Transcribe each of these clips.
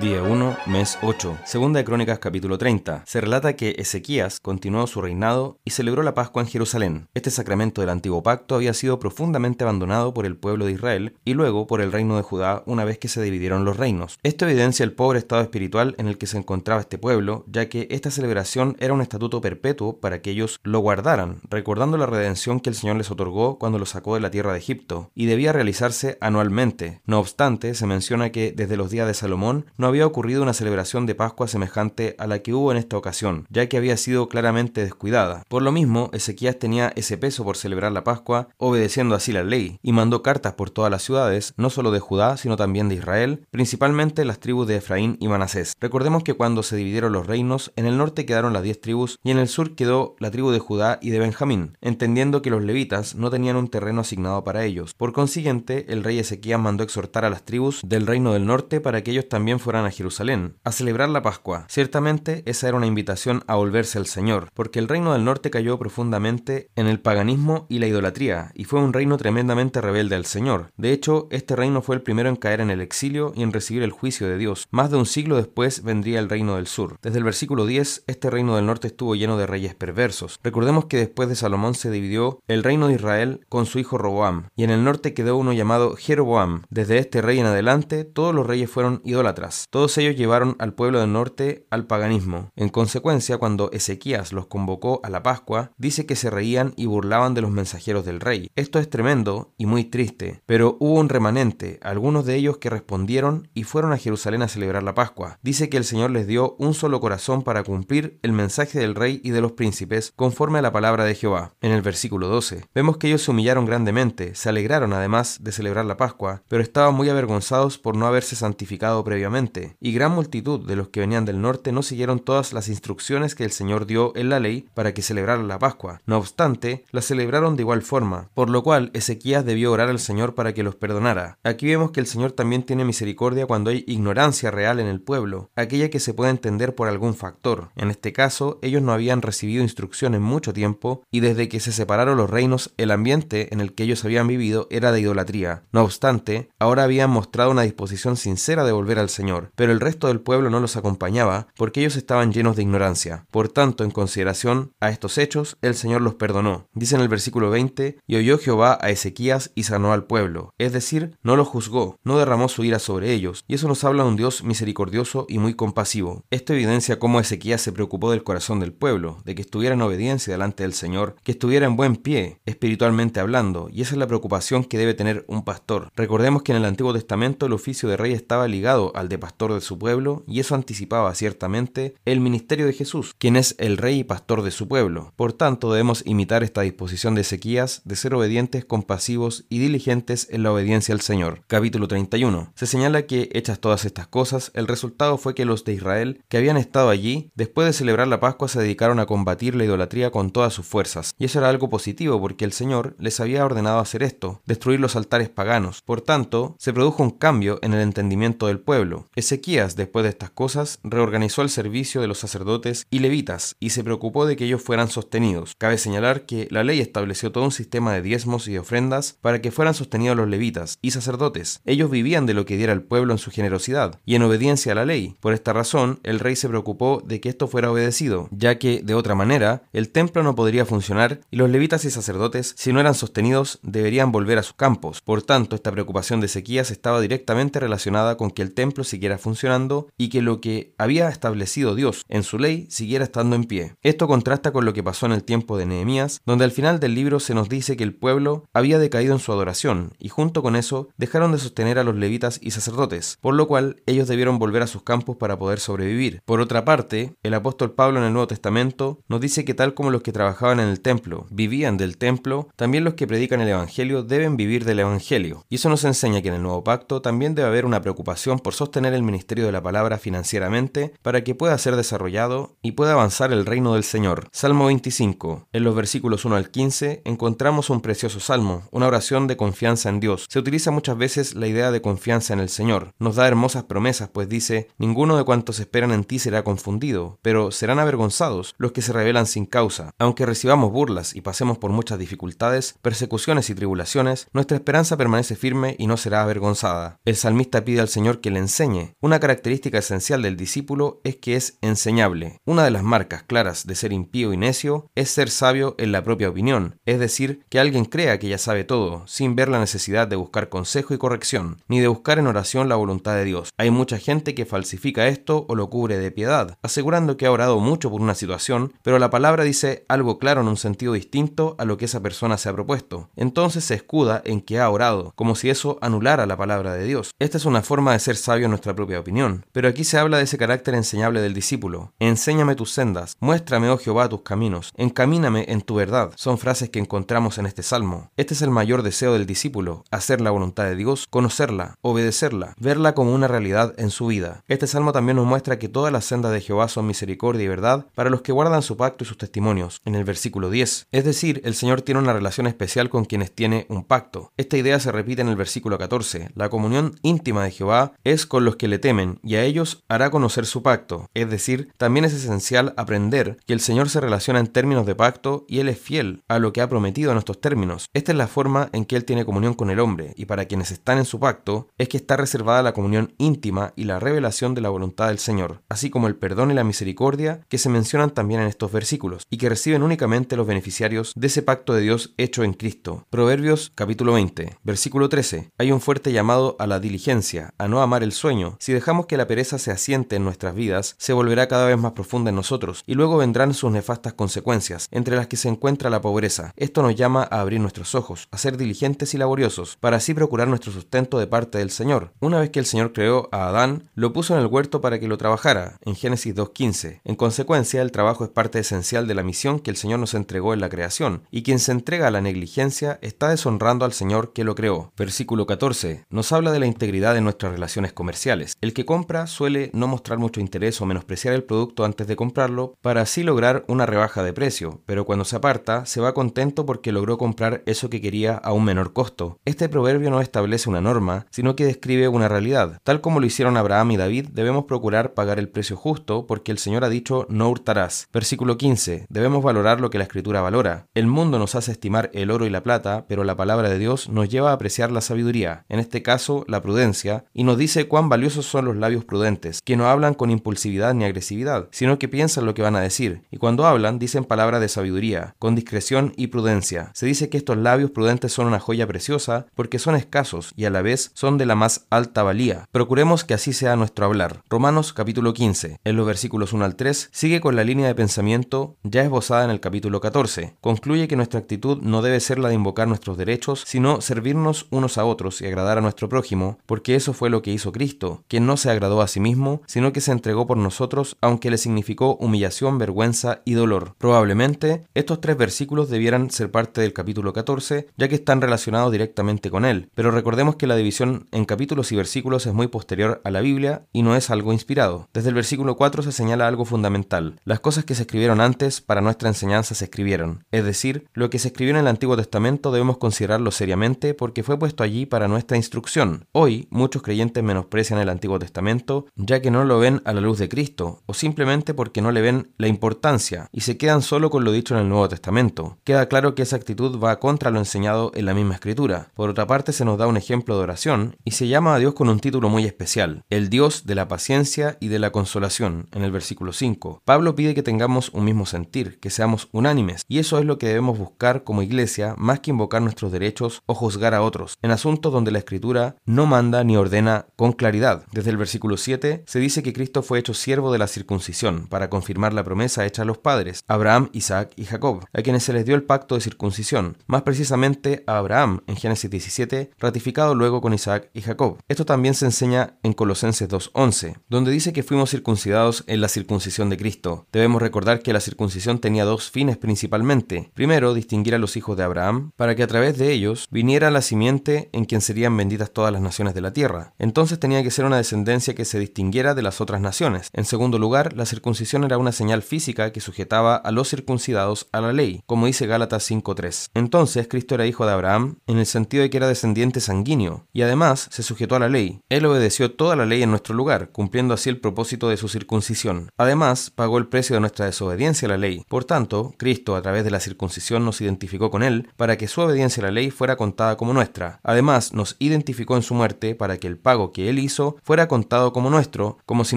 Día 1, mes 8. Segunda de Crónicas capítulo 30. Se relata que Ezequías continuó su reinado y celebró la Pascua en Jerusalén. Este sacramento del antiguo pacto había sido profundamente abandonado por el pueblo de Israel y luego por el reino de Judá una vez que se dividieron los reinos. Esto evidencia el pobre estado espiritual en el que se encontraba este pueblo, ya que esta celebración era un estatuto perpetuo para que ellos lo guardaran, recordando la redención que el Señor les otorgó cuando los sacó de la tierra de Egipto, y debía realizarse anualmente. No obstante, se menciona que desde los días de Salomón no había ocurrido una celebración de Pascua semejante a la que hubo en esta ocasión, ya que había sido claramente descuidada. Por lo mismo, Ezequías tenía ese peso por celebrar la Pascua, obedeciendo así la ley, y mandó cartas por todas las ciudades, no solo de Judá, sino también de Israel, principalmente las tribus de Efraín y Manasés. Recordemos que cuando se dividieron los reinos, en el norte quedaron las diez tribus y en el sur quedó la tribu de Judá y de Benjamín, entendiendo que los levitas no tenían un terreno asignado para ellos. Por consiguiente, el rey Ezequías mandó exhortar a las tribus del reino del norte para que ellos también fueran a Jerusalén, a celebrar la Pascua. Ciertamente esa era una invitación a volverse al Señor, porque el reino del norte cayó profundamente en el paganismo y la idolatría, y fue un reino tremendamente rebelde al Señor. De hecho, este reino fue el primero en caer en el exilio y en recibir el juicio de Dios. Más de un siglo después vendría el reino del sur. Desde el versículo 10, este reino del norte estuvo lleno de reyes perversos. Recordemos que después de Salomón se dividió el reino de Israel con su hijo Roboam, y en el norte quedó uno llamado Jeroboam. Desde este rey en adelante, todos los reyes fueron idólatras. Todos ellos llevaron al pueblo del norte al paganismo. En consecuencia, cuando Ezequías los convocó a la Pascua, dice que se reían y burlaban de los mensajeros del rey. Esto es tremendo y muy triste, pero hubo un remanente, algunos de ellos que respondieron y fueron a Jerusalén a celebrar la Pascua. Dice que el Señor les dio un solo corazón para cumplir el mensaje del rey y de los príncipes conforme a la palabra de Jehová. En el versículo 12, vemos que ellos se humillaron grandemente, se alegraron además de celebrar la Pascua, pero estaban muy avergonzados por no haberse santificado previamente y gran multitud de los que venían del norte no siguieron todas las instrucciones que el Señor dio en la ley para que celebraran la Pascua. No obstante, la celebraron de igual forma, por lo cual Ezequías debió orar al Señor para que los perdonara. Aquí vemos que el Señor también tiene misericordia cuando hay ignorancia real en el pueblo, aquella que se puede entender por algún factor. En este caso, ellos no habían recibido instrucción en mucho tiempo y desde que se separaron los reinos, el ambiente en el que ellos habían vivido era de idolatría. No obstante, ahora habían mostrado una disposición sincera de volver al Señor pero el resto del pueblo no los acompañaba porque ellos estaban llenos de ignorancia. Por tanto, en consideración a estos hechos, el Señor los perdonó. Dice en el versículo 20, y oyó Jehová a Ezequías y sanó al pueblo. Es decir, no lo juzgó, no derramó su ira sobre ellos, y eso nos habla de un Dios misericordioso y muy compasivo. Esto evidencia cómo Ezequías se preocupó del corazón del pueblo, de que estuviera en obediencia delante del Señor, que estuviera en buen pie, espiritualmente hablando, y esa es la preocupación que debe tener un pastor. Recordemos que en el Antiguo Testamento el oficio de rey estaba ligado al de pastor de su pueblo, y eso anticipaba ciertamente el ministerio de Jesús, quien es el rey y pastor de su pueblo. Por tanto, debemos imitar esta disposición de Ezequías de ser obedientes, compasivos y diligentes en la obediencia al Señor. Capítulo 31. Se señala que, hechas todas estas cosas, el resultado fue que los de Israel, que habían estado allí, después de celebrar la Pascua, se dedicaron a combatir la idolatría con todas sus fuerzas. Y eso era algo positivo porque el Señor les había ordenado hacer esto, destruir los altares paganos. Por tanto, se produjo un cambio en el entendimiento del pueblo. Ezequías, después de estas cosas, reorganizó el servicio de los sacerdotes y levitas y se preocupó de que ellos fueran sostenidos. Cabe señalar que la ley estableció todo un sistema de diezmos y de ofrendas para que fueran sostenidos los levitas y sacerdotes. Ellos vivían de lo que diera el pueblo en su generosidad y en obediencia a la ley. Por esta razón, el rey se preocupó de que esto fuera obedecido, ya que, de otra manera, el templo no podría funcionar y los levitas y sacerdotes, si no eran sostenidos, deberían volver a sus campos. Por tanto, esta preocupación de Ezequías estaba directamente relacionada con que el templo siguiera funcionando y que lo que había establecido Dios en su ley siguiera estando en pie. Esto contrasta con lo que pasó en el tiempo de Nehemías, donde al final del libro se nos dice que el pueblo había decaído en su adoración y junto con eso dejaron de sostener a los levitas y sacerdotes, por lo cual ellos debieron volver a sus campos para poder sobrevivir. Por otra parte, el apóstol Pablo en el Nuevo Testamento nos dice que tal como los que trabajaban en el templo vivían del templo, también los que predican el Evangelio deben vivir del Evangelio. Y eso nos enseña que en el Nuevo Pacto también debe haber una preocupación por sostener el ministerio de la palabra financieramente para que pueda ser desarrollado y pueda avanzar el reino del Señor. Salmo 25. En los versículos 1 al 15 encontramos un precioso salmo, una oración de confianza en Dios. Se utiliza muchas veces la idea de confianza en el Señor. Nos da hermosas promesas, pues dice, ninguno de cuantos esperan en ti será confundido, pero serán avergonzados los que se rebelan sin causa. Aunque recibamos burlas y pasemos por muchas dificultades, persecuciones y tribulaciones, nuestra esperanza permanece firme y no será avergonzada. El salmista pide al Señor que le enseñe. Una característica esencial del discípulo es que es enseñable. Una de las marcas claras de ser impío y necio es ser sabio en la propia opinión, es decir, que alguien crea que ya sabe todo, sin ver la necesidad de buscar consejo y corrección, ni de buscar en oración la voluntad de Dios. Hay mucha gente que falsifica esto o lo cubre de piedad, asegurando que ha orado mucho por una situación, pero la palabra dice algo claro en un sentido distinto a lo que esa persona se ha propuesto. Entonces se escuda en que ha orado, como si eso anulara la palabra de Dios. Esta es una forma de ser sabio en nuestra propia opinión, pero aquí se habla de ese carácter enseñable del discípulo. Enséñame tus sendas, muéstrame, oh Jehová, tus caminos, encamíname en tu verdad. Son frases que encontramos en este salmo. Este es el mayor deseo del discípulo, hacer la voluntad de Dios, conocerla, obedecerla, verla como una realidad en su vida. Este salmo también nos muestra que todas las sendas de Jehová son misericordia y verdad para los que guardan su pacto y sus testimonios, en el versículo 10. Es decir, el Señor tiene una relación especial con quienes tiene un pacto. Esta idea se repite en el versículo 14. La comunión íntima de Jehová es con los que le temen y a ellos hará conocer su pacto. Es decir, también es esencial aprender que el Señor se relaciona en términos de pacto y Él es fiel a lo que ha prometido en estos términos. Esta es la forma en que Él tiene comunión con el hombre y para quienes están en su pacto es que está reservada la comunión íntima y la revelación de la voluntad del Señor, así como el perdón y la misericordia que se mencionan también en estos versículos y que reciben únicamente los beneficiarios de ese pacto de Dios hecho en Cristo. Proverbios capítulo 20, versículo 13. Hay un fuerte llamado a la diligencia, a no amar el sueño. Si dejamos que la pereza se asiente en nuestras vidas, se volverá cada vez más profunda en nosotros y luego vendrán sus nefastas consecuencias, entre las que se encuentra la pobreza. Esto nos llama a abrir nuestros ojos, a ser diligentes y laboriosos, para así procurar nuestro sustento de parte del Señor. Una vez que el Señor creó a Adán, lo puso en el huerto para que lo trabajara, en Génesis 2.15. En consecuencia, el trabajo es parte esencial de la misión que el Señor nos entregó en la creación, y quien se entrega a la negligencia está deshonrando al Señor que lo creó. Versículo 14 nos habla de la integridad de nuestras relaciones comerciales. El que compra suele no mostrar mucho interés o menospreciar el producto antes de comprarlo para así lograr una rebaja de precio, pero cuando se aparta se va contento porque logró comprar eso que quería a un menor costo. Este proverbio no establece una norma, sino que describe una realidad. Tal como lo hicieron Abraham y David, debemos procurar pagar el precio justo porque el Señor ha dicho no hurtarás. Versículo 15. Debemos valorar lo que la escritura valora. El mundo nos hace estimar el oro y la plata, pero la palabra de Dios nos lleva a apreciar la sabiduría, en este caso la prudencia, y nos dice cuán son los labios prudentes, que no hablan con impulsividad ni agresividad, sino que piensan lo que van a decir, y cuando hablan dicen palabras de sabiduría, con discreción y prudencia. Se dice que estos labios prudentes son una joya preciosa porque son escasos y a la vez son de la más alta valía. Procuremos que así sea nuestro hablar. Romanos capítulo 15, en los versículos 1 al 3, sigue con la línea de pensamiento ya esbozada en el capítulo 14. Concluye que nuestra actitud no debe ser la de invocar nuestros derechos, sino servirnos unos a otros y agradar a nuestro prójimo, porque eso fue lo que hizo Cristo, quien no se agradó a sí mismo, sino que se entregó por nosotros, aunque le significó humillación, vergüenza y dolor. Probablemente, estos tres versículos debieran ser parte del capítulo 14, ya que están relacionados directamente con él, pero recordemos que la división en capítulos y versículos es muy posterior a la Biblia y no es algo inspirado. Desde el versículo 4 se señala algo fundamental. Las cosas que se escribieron antes para nuestra enseñanza se escribieron, es decir, lo que se escribió en el Antiguo Testamento debemos considerarlo seriamente porque fue puesto allí para nuestra instrucción. Hoy, muchos creyentes menosprecian el Antiguo Testamento ya que no lo ven a la luz de Cristo o simplemente porque no le ven la importancia y se quedan solo con lo dicho en el Nuevo Testamento. Queda claro que esa actitud va contra lo enseñado en la misma escritura. Por otra parte, se nos da un ejemplo de oración y se llama a Dios con un título muy especial, el Dios de la paciencia y de la consolación, en el versículo 5. Pablo pide que tengamos un mismo sentir, que seamos unánimes, y eso es lo que debemos buscar como iglesia más que invocar nuestros derechos o juzgar a otros, en asuntos donde la escritura no manda ni ordena con claridad. Desde el versículo 7 se dice que Cristo fue hecho siervo de la circuncisión para confirmar la promesa hecha a los padres, Abraham, Isaac y Jacob, a quienes se les dio el pacto de circuncisión, más precisamente a Abraham en Génesis 17, ratificado luego con Isaac y Jacob. Esto también se enseña en Colosenses 2.11, donde dice que fuimos circuncidados en la circuncisión de Cristo. Debemos recordar que la circuncisión tenía dos fines principalmente. Primero, distinguir a los hijos de Abraham, para que a través de ellos viniera la simiente en quien serían benditas todas las naciones de la tierra. Entonces tenía que ser una descendencia que se distinguiera de las otras naciones. En segundo lugar, la circuncisión era una señal física que sujetaba a los circuncidados a la ley, como dice Gálatas 5.3. Entonces, Cristo era hijo de Abraham en el sentido de que era descendiente sanguíneo, y además se sujetó a la ley. Él obedeció toda la ley en nuestro lugar, cumpliendo así el propósito de su circuncisión. Además, pagó el precio de nuestra desobediencia a la ley. Por tanto, Cristo, a través de la circuncisión, nos identificó con él para que su obediencia a la ley fuera contada como nuestra. Además, nos identificó en su muerte para que el pago que él hizo fuera contado como nuestro, como si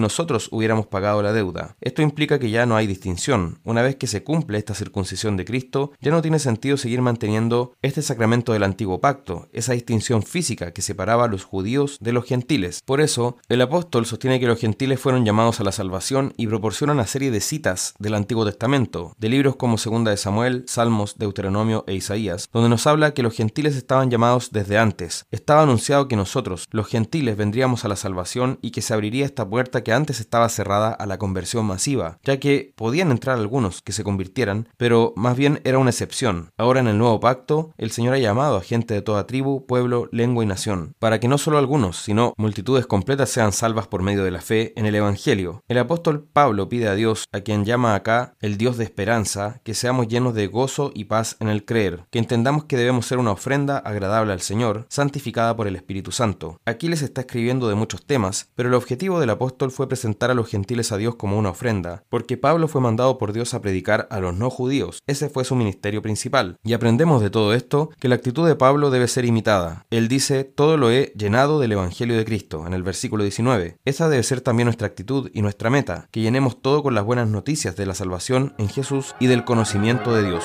nosotros hubiéramos pagado la deuda. Esto implica que ya no hay distinción. Una vez que se cumple esta circuncisión de Cristo, ya no tiene sentido seguir manteniendo este sacramento del antiguo pacto, esa distinción física que separaba a los judíos de los gentiles. Por eso, el apóstol sostiene que los gentiles fueron llamados a la salvación y proporciona una serie de citas del Antiguo Testamento, de libros como Segunda de Samuel, Salmos, Deuteronomio e Isaías, donde nos habla que los gentiles estaban llamados desde antes. Estaba anunciado que nosotros, los gentiles, vendríamos a la salvación y que se abriría esta puerta que antes estaba cerrada a la conversión masiva, ya que podían entrar algunos que se convirtieran, pero más bien era una excepción. Ahora en el nuevo pacto, el Señor ha llamado a gente de toda tribu, pueblo, lengua y nación, para que no solo algunos, sino multitudes completas sean salvas por medio de la fe en el Evangelio. El apóstol Pablo pide a Dios, a quien llama acá el Dios de esperanza, que seamos llenos de gozo y paz en el creer, que entendamos que debemos ser una ofrenda agradable al Señor, santificada por el Espíritu Santo. Aquí les está escribiendo de temas, pero el objetivo del apóstol fue presentar a los gentiles a Dios como una ofrenda, porque Pablo fue mandado por Dios a predicar a los no judíos. Ese fue su ministerio principal. Y aprendemos de todo esto que la actitud de Pablo debe ser imitada. Él dice, todo lo he llenado del Evangelio de Cristo, en el versículo 19. Esa debe ser también nuestra actitud y nuestra meta, que llenemos todo con las buenas noticias de la salvación en Jesús y del conocimiento de Dios.